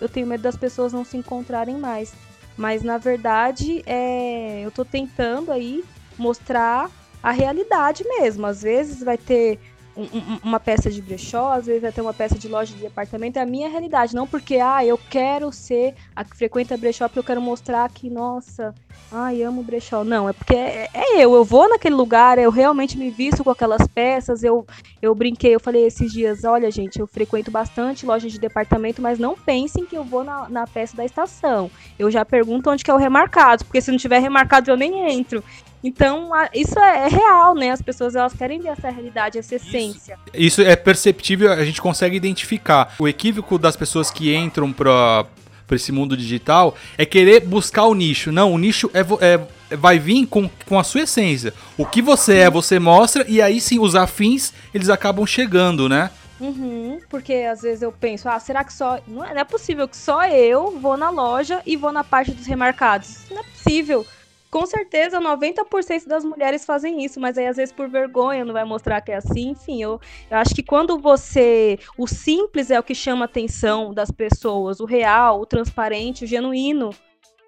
eu tenho medo das pessoas não se encontrarem mais. Mas na verdade, é, eu tô tentando aí mostrar a realidade mesmo. Às vezes vai ter um, uma peça de brechó, às vezes ter uma peça de loja de departamento, é a minha realidade, não porque, ah, eu quero ser a que frequenta brechó porque eu quero mostrar que, nossa, ai, amo brechó. Não, é porque é, é, eu, eu vou naquele lugar, eu realmente me visto com aquelas peças, eu, eu brinquei, eu falei esses dias, olha, gente, eu frequento bastante loja de departamento, mas não pensem que eu vou na, na peça da estação. Eu já pergunto onde que é o remarcado, porque se não tiver remarcado eu nem entro. Então, isso é, é, real, né? As pessoas elas querem ver essa realidade, essa essência. Isso, isso é perceptível, a gente consegue identificar. O equívoco das pessoas que entram para para esse mundo digital é querer buscar o nicho. Não, o nicho é, é, vai vir com, com a sua essência. O que você é, você mostra, e aí sim os afins eles acabam chegando, né? Uhum, porque às vezes eu penso, ah, será que só. Não é, não é possível que só eu vou na loja e vou na parte dos remarcados. Não é possível. Com certeza, 90% das mulheres fazem isso, mas aí às vezes por vergonha não vai mostrar que é assim. Enfim, eu, eu acho que quando você. O simples é o que chama a atenção das pessoas, o real, o transparente, o genuíno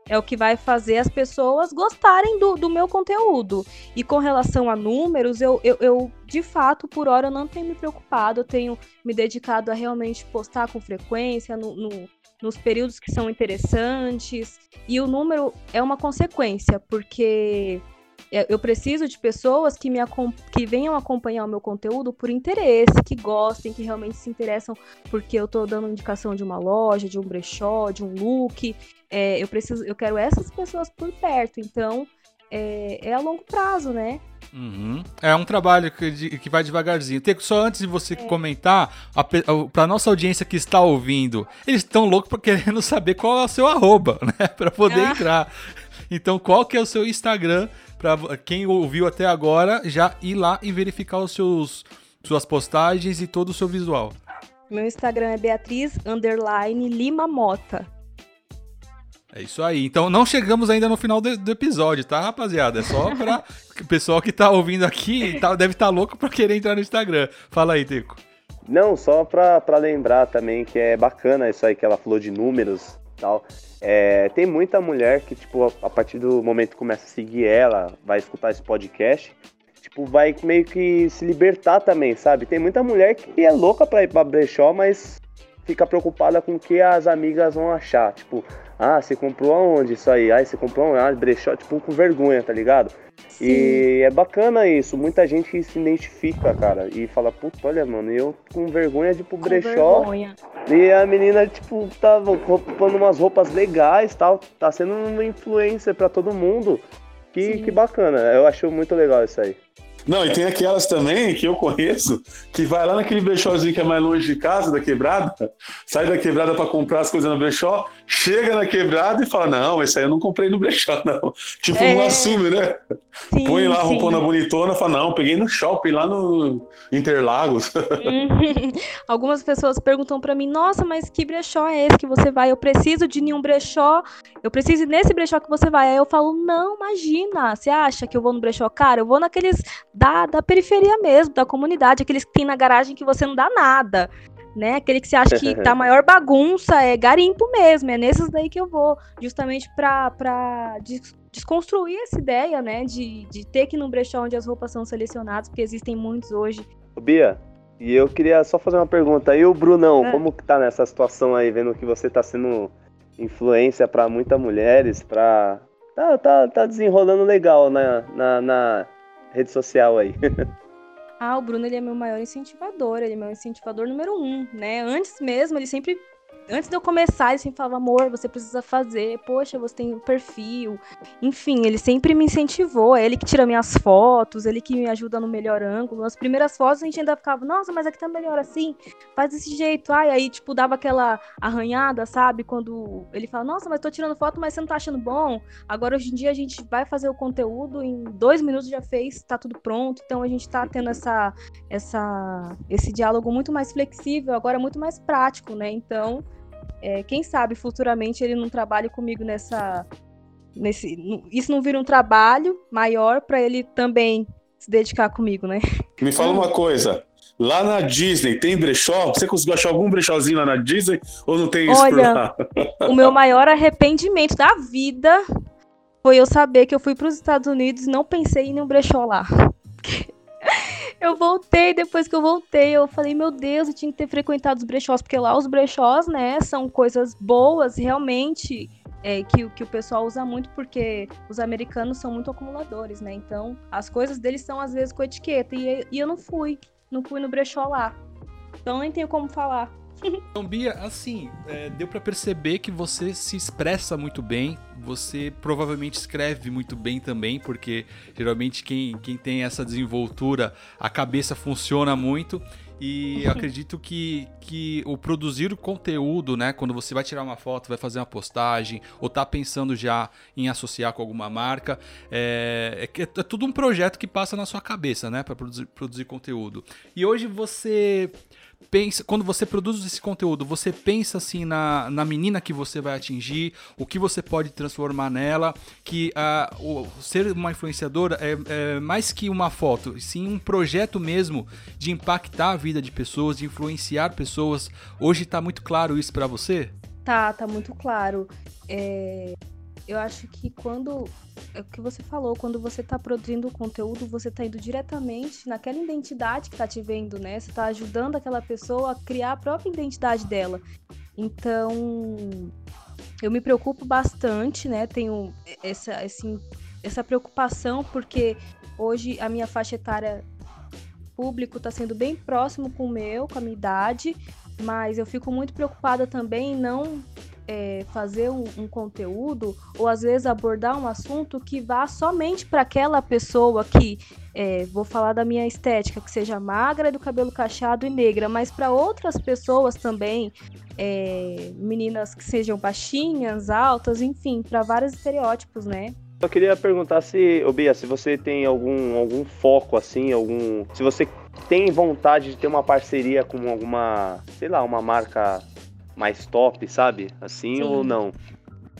é o que vai fazer as pessoas gostarem do, do meu conteúdo. E com relação a números, eu, eu, eu, de fato, por hora, eu não tenho me preocupado, eu tenho me dedicado a realmente postar com frequência, no, no, nos períodos que são interessantes. E o número é uma consequência, porque é, eu preciso de pessoas que, me que venham acompanhar o meu conteúdo por interesse, que gostem, que realmente se interessam porque eu estou dando indicação de uma loja, de um brechó, de um look. É, eu preciso, eu quero essas pessoas por perto. Então, é, é a longo prazo, né? Uhum. É um trabalho que, que vai devagarzinho. Só antes de você é. comentar, para nossa audiência que está ouvindo, eles estão loucos querendo saber qual é o seu arroba, né? Para poder ah. entrar. Então, qual que é o seu Instagram? Para quem ouviu até agora, já ir lá e verificar os seus suas postagens e todo o seu visual. Meu Instagram é Beatriz Lima Mota. É isso aí. Então não chegamos ainda no final do, do episódio, tá, rapaziada? É só para o pessoal que tá ouvindo aqui tá, deve estar tá louco para querer entrar no Instagram. Fala aí, Teco. Não, só para lembrar também que é bacana isso aí que ela falou de números tal. É, tem muita mulher que, tipo, a partir do momento que começa a seguir ela, vai escutar esse podcast, tipo, vai meio que se libertar também, sabe? Tem muita mulher que é louca pra ir pra brechó, mas fica preocupada com o que as amigas vão achar. Tipo, ah, você comprou aonde isso aí? Ah, você comprou aonde? Ah, brechó, tipo, com vergonha, tá ligado? Sim. E é bacana isso, muita gente se identifica, cara, e fala, puta, olha, mano, eu com vergonha de ir pro com brechó. Vergonha. E a menina, tipo, tava ocupando umas roupas legais tal, tá sendo uma influência para todo mundo. Que, que bacana, eu acho muito legal isso aí. Não, e tem aquelas também que eu conheço, que vai lá naquele brechózinho que é mais longe de casa, da quebrada, sai da quebrada para comprar as coisas no brechó, chega na quebrada e fala: Não, esse aí eu não comprei no brechó, não. Tipo, é... não assume, né? Sim, Põe lá a roupona bonitona e fala: Não, peguei no shopping lá no Interlagos. Algumas pessoas perguntam para mim: Nossa, mas que brechó é esse que você vai? Eu preciso de nenhum brechó, eu preciso ir nesse brechó que você vai. Aí eu falo: Não, imagina, você acha que eu vou no brechó? Cara, eu vou naqueles da, da periferia mesmo, da comunidade, aqueles que tem na garagem que você não dá nada, né? Aquele que você acha que tá maior bagunça, é garimpo mesmo, é nesses daí que eu vou, justamente pra, pra desconstruir essa ideia, né, de, de ter que ir num brechó onde as roupas são selecionadas, porque existem muitos hoje. Bia, e eu queria só fazer uma pergunta, e o Brunão, é. como que tá nessa situação aí, vendo que você tá sendo influência para muitas mulheres, para tá, tá, tá desenrolando legal na, na, na rede social aí. ah, o Bruno ele é meu maior incentivador, ele é meu incentivador número um, né? Antes mesmo, ele sempre antes de eu começar, ele sempre falava, amor, você precisa fazer, poxa, você tem um perfil. Enfim, ele sempre me incentivou, é ele que tira minhas fotos, ele que me ajuda no melhor ângulo. Nas primeiras fotos a gente ainda ficava, nossa, mas aqui tá melhor assim, faz desse jeito. Ai, aí, tipo, dava aquela arranhada, sabe? Quando ele fala, nossa, mas tô tirando foto, mas você não tá achando bom. Agora, hoje em dia, a gente vai fazer o conteúdo, em dois minutos já fez, tá tudo pronto. Então a gente tá tendo essa, essa, esse diálogo muito mais flexível, agora muito mais prático, né? Então é, quem sabe futuramente ele não trabalhe comigo nessa. Nesse, isso não vira um trabalho maior para ele também se dedicar comigo, né? Me fala uma coisa. Lá na Disney tem brechó? Você conseguiu achar algum brechózinho lá na Disney ou não tem isso Olha, o meu maior arrependimento da vida foi eu saber que eu fui para os Estados Unidos e não pensei em um brechó lá. Eu voltei, depois que eu voltei, eu falei, meu Deus, eu tinha que ter frequentado os brechós, porque lá os brechós, né, são coisas boas, realmente, é, que, que o pessoal usa muito, porque os americanos são muito acumuladores, né, então as coisas deles são às vezes com etiqueta, e, e eu não fui não fui no brechó lá. Então nem tenho como falar. Então, Bia, assim, é, deu para perceber que você se expressa muito bem, você provavelmente escreve muito bem também, porque geralmente quem, quem tem essa desenvoltura, a cabeça funciona muito. E eu acredito que, que o produzir o conteúdo, né? Quando você vai tirar uma foto, vai fazer uma postagem, ou tá pensando já em associar com alguma marca, é, é, é tudo um projeto que passa na sua cabeça, né? Para produzir, produzir conteúdo. E hoje você pensa, quando você produz esse conteúdo, você pensa assim na, na menina que você vai atingir, o que você pode transformar nela, que uh, o, ser uma influenciadora é, é, mais que uma foto, sim um projeto mesmo de impactar a vida de pessoas, de influenciar pessoas. Hoje está muito claro isso para você? Tá, tá muito claro. É, eu acho que quando. É o que você falou, quando você está produzindo conteúdo, você está indo diretamente naquela identidade que está te vendo, né? Você está ajudando aquela pessoa a criar a própria identidade dela. Então, eu me preocupo bastante, né? Tenho essa, esse, essa preocupação, porque hoje a minha faixa etária público está sendo bem próximo com o meu, com a minha idade, mas eu fico muito preocupada também em não é, fazer um, um, conteúdo ou às vezes abordar um assunto que vá somente para aquela pessoa que é, vou falar da minha estética, que seja magra, do cabelo cacheado e negra, mas para outras pessoas também, é, meninas que sejam baixinhas, altas, enfim, para vários estereótipos, né? Eu queria perguntar se, ô Bia, se você tem algum, algum foco assim, algum. Se você tem vontade de ter uma parceria com alguma, sei lá, uma marca mais top, sabe? Assim Sim. ou não?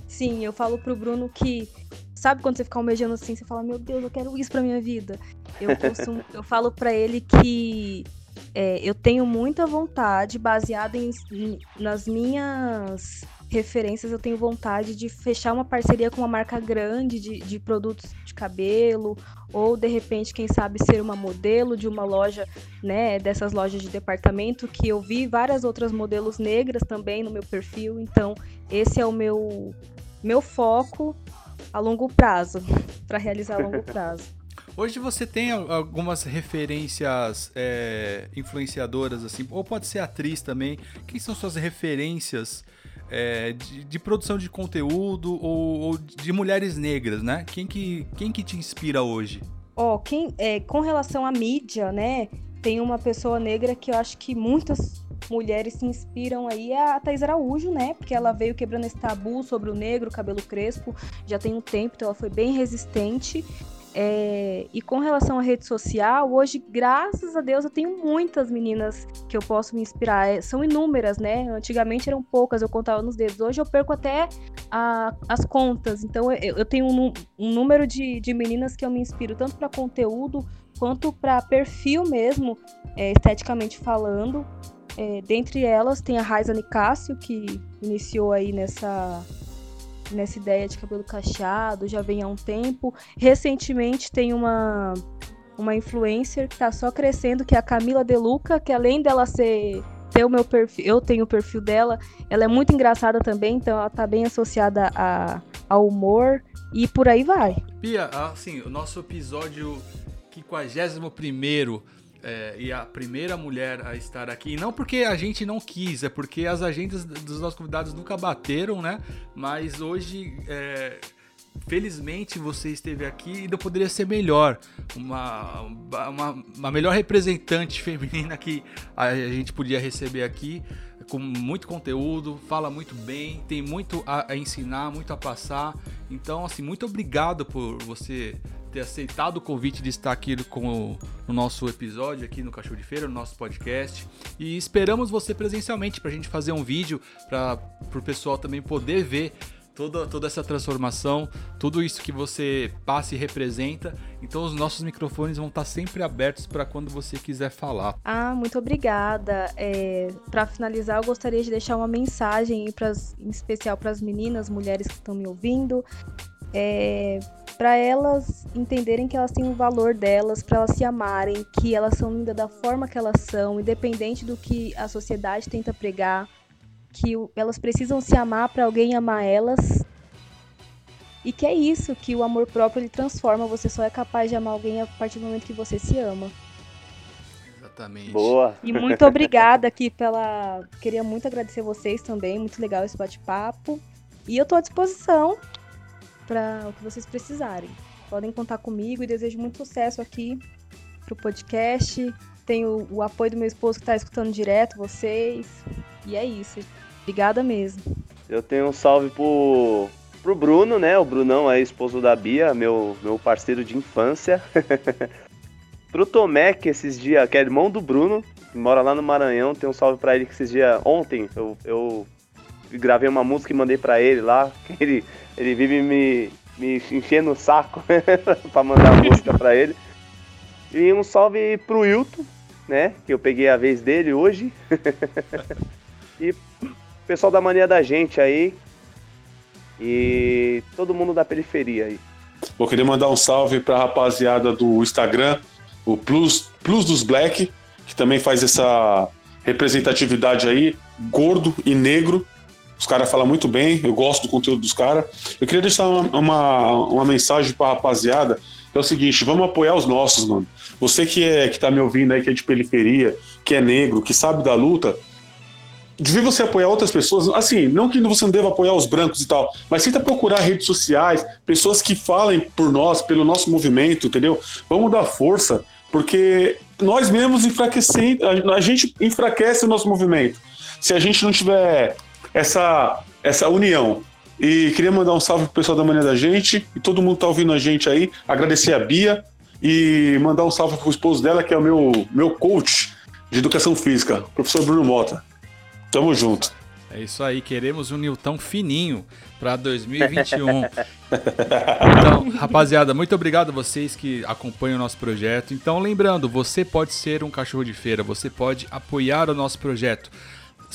Sim, eu falo pro Bruno que sabe quando você fica almejando assim, você fala, meu Deus, eu quero isso pra minha vida. Eu, costumo, eu falo para ele que é, eu tenho muita vontade, baseada em, nas minhas referências, eu tenho vontade de fechar uma parceria com uma marca grande de, de produtos de cabelo, ou de repente, quem sabe, ser uma modelo de uma loja, né, dessas lojas de departamento, que eu vi várias outras modelos negras também no meu perfil, então esse é o meu, meu foco a longo prazo, para realizar a longo prazo. Hoje você tem algumas referências é, influenciadoras, assim, ou pode ser atriz também. Quem são suas referências é, de, de, produção de conteúdo ou, ou, de mulheres negras, né? Quem que, quem que te inspira hoje? Ó, oh, quem é, com relação à mídia, né? Tem uma pessoa negra que eu acho que muitas mulheres se inspiram aí é a Thais Araújo, né? Porque ela veio quebrando esse tabu sobre o negro, cabelo crespo, já tem um tempo, então ela foi bem resistente. É, e com relação à rede social, hoje, graças a Deus, eu tenho muitas meninas que eu posso me inspirar. É, são inúmeras, né? Antigamente eram poucas, eu contava nos dedos. Hoje eu perco até a, as contas. Então eu, eu tenho um, um, número de, de meninas que eu me inspiro, tanto para conteúdo quanto para perfil mesmo, é, esteticamente falando. É, dentre elas tem a Raiza Nicásio, que iniciou aí nessa nessa ideia de cabelo cacheado, já vem há um tempo. Recentemente tem uma uma influencer que tá só crescendo, que é a Camila Deluca, que além dela ser ter o meu perfil, eu tenho o perfil dela, ela é muito engraçada também, então ela tá bem associada a, ao humor e por aí vai. Pia, assim, o nosso episódio 51 primeiro é, e a primeira mulher a estar aqui. E não porque a gente não quis, é porque as agendas dos nossos convidados nunca bateram, né? Mas hoje, é, felizmente, você esteve aqui e não poderia ser melhor. Uma, uma, uma melhor representante feminina que a gente podia receber aqui com muito conteúdo, fala muito bem, tem muito a, ensinar, muito a passar. Então, assim, muito obrigado por você ter aceitado o convite de estar aqui com o, no nosso episódio aqui no Cachorro de Feira, no nosso podcast. E esperamos você presencialmente para a gente fazer um vídeo para o pessoal também poder ver toda, toda essa transformação, tudo isso que você passa e representa. Então os nossos microfones vão estar sempre abertos para quando você quiser falar. Ah, muito obrigada. É, para finalizar, eu gostaria de deixar uma mensagem pras, em especial para as meninas, mulheres que estão me ouvindo. É, para elas entenderem que elas têm o valor delas, para elas se amarem, que elas são lindas da forma que elas são, independente do que a sociedade tenta pregar que elas precisam se amar para alguém amar elas. E que é isso, que o amor próprio ele transforma, você só é capaz de amar alguém a partir do momento que você se ama. Exatamente. Boa. E muito obrigada aqui pela. Queria muito agradecer vocês também, muito legal esse bate-papo. E eu estou à disposição para o que vocês precisarem. Podem contar comigo e desejo muito sucesso aqui pro podcast. Tenho o apoio do meu esposo que está escutando direto vocês. E é isso. Obrigada mesmo. Eu tenho um salve pro, pro Bruno, né? O Brunão é esposo da Bia, meu, meu parceiro de infância. pro Tomé, que esses dias, que é irmão do Bruno, que mora lá no Maranhão, tem um salve para ele que esses dias, ontem, eu, eu gravei uma música e mandei para ele lá. Ele, ele vive me, me enchendo o saco para mandar a música para ele. E um salve pro Wilton, né? Que eu peguei a vez dele hoje. e pessoal da mania da gente aí. E todo mundo da periferia aí. Vou querer mandar um salve pra rapaziada do Instagram, o Plus, Plus dos Black, que também faz essa representatividade aí, gordo e negro. Os caras falam muito bem, eu gosto do conteúdo dos caras. Eu queria deixar uma, uma, uma mensagem pra rapaziada, é o seguinte, vamos apoiar os nossos, mano. Você que, é, que tá me ouvindo aí, que é de periferia, que é negro, que sabe da luta, devia você apoiar outras pessoas, assim, não que você não deva apoiar os brancos e tal, mas tenta procurar redes sociais, pessoas que falem por nós, pelo nosso movimento, entendeu? Vamos dar força, porque nós mesmos enfraquecemos, a gente enfraquece o nosso movimento. Se a gente não tiver essa, essa união. E queria mandar um salve pro pessoal da manhã da gente, e todo mundo tá ouvindo a gente aí, agradecer a Bia e mandar um salve pro esposo dela, que é o meu, meu coach de educação física, professor Bruno Mota. Tamo junto. É isso aí, queremos um Nilton fininho para 2021. então, rapaziada, muito obrigado a vocês que acompanham o nosso projeto. Então, lembrando, você pode ser um cachorro de feira, você pode apoiar o nosso projeto.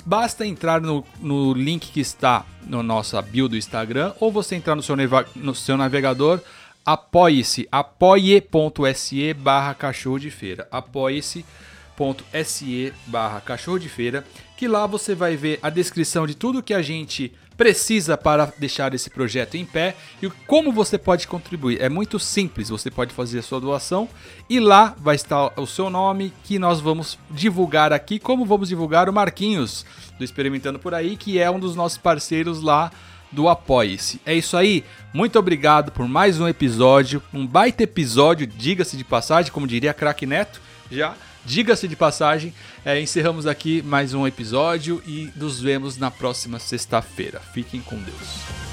Basta entrar no, no link que está no nossa bio do Instagram ou você entrar no seu, no seu navegador apoie-se, apoie.se barra cachorro de feira. Apoie-se apoia.se barra cachorro de feira, que lá você vai ver a descrição de tudo que a gente precisa para deixar esse projeto em pé e como você pode contribuir. É muito simples, você pode fazer a sua doação e lá vai estar o seu nome que nós vamos divulgar aqui, como vamos divulgar o Marquinhos do Experimentando por aí, que é um dos nossos parceiros lá do Apoie-se. É isso aí, muito obrigado por mais um episódio, um baita episódio, diga-se de passagem, como diria Crack Neto, já Diga-se de passagem, é, encerramos aqui mais um episódio e nos vemos na próxima sexta-feira. Fiquem com Deus.